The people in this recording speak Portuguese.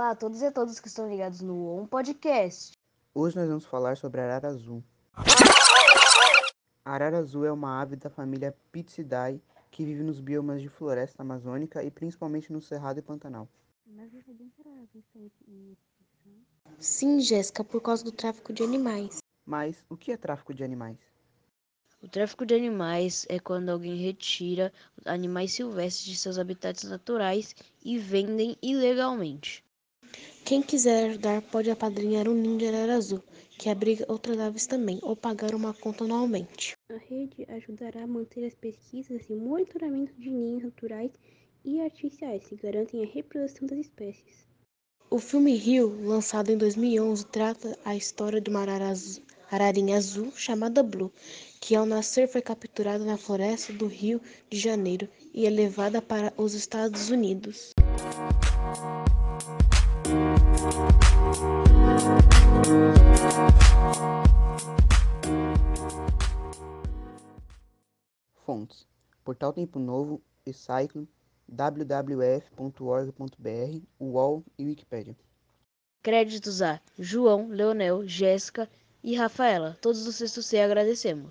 Olá a todos e a todas que estão ligados no On Podcast. Hoje nós vamos falar sobre a arara azul. A arara azul é uma ave da família Pitidae que vive nos biomas de floresta amazônica e principalmente no Cerrado e Pantanal. Sim, Jéssica, por causa do tráfico de animais. Mas o que é tráfico de animais? O tráfico de animais é quando alguém retira animais silvestres de seus habitats naturais e vendem ilegalmente. Quem quiser ajudar pode apadrinhar um ninho de arara azul, que abriga outras aves também, ou pagar uma conta anualmente. A rede ajudará a manter as pesquisas e monitoramento de ninhos naturais e artificiais que garantem a reprodução das espécies. O filme Rio, lançado em 2011, trata a história de uma arara azul, ararinha azul chamada Blue, que ao nascer foi capturada na floresta do Rio de Janeiro e é levada para os Estados Unidos. Fontes: Portal Tempo Novo, Recycling, wwf.org.br, UOL e Wikipedia. Créditos a João, Leonel, Jéssica e Rafaela. Todos do sexto C agradecemos.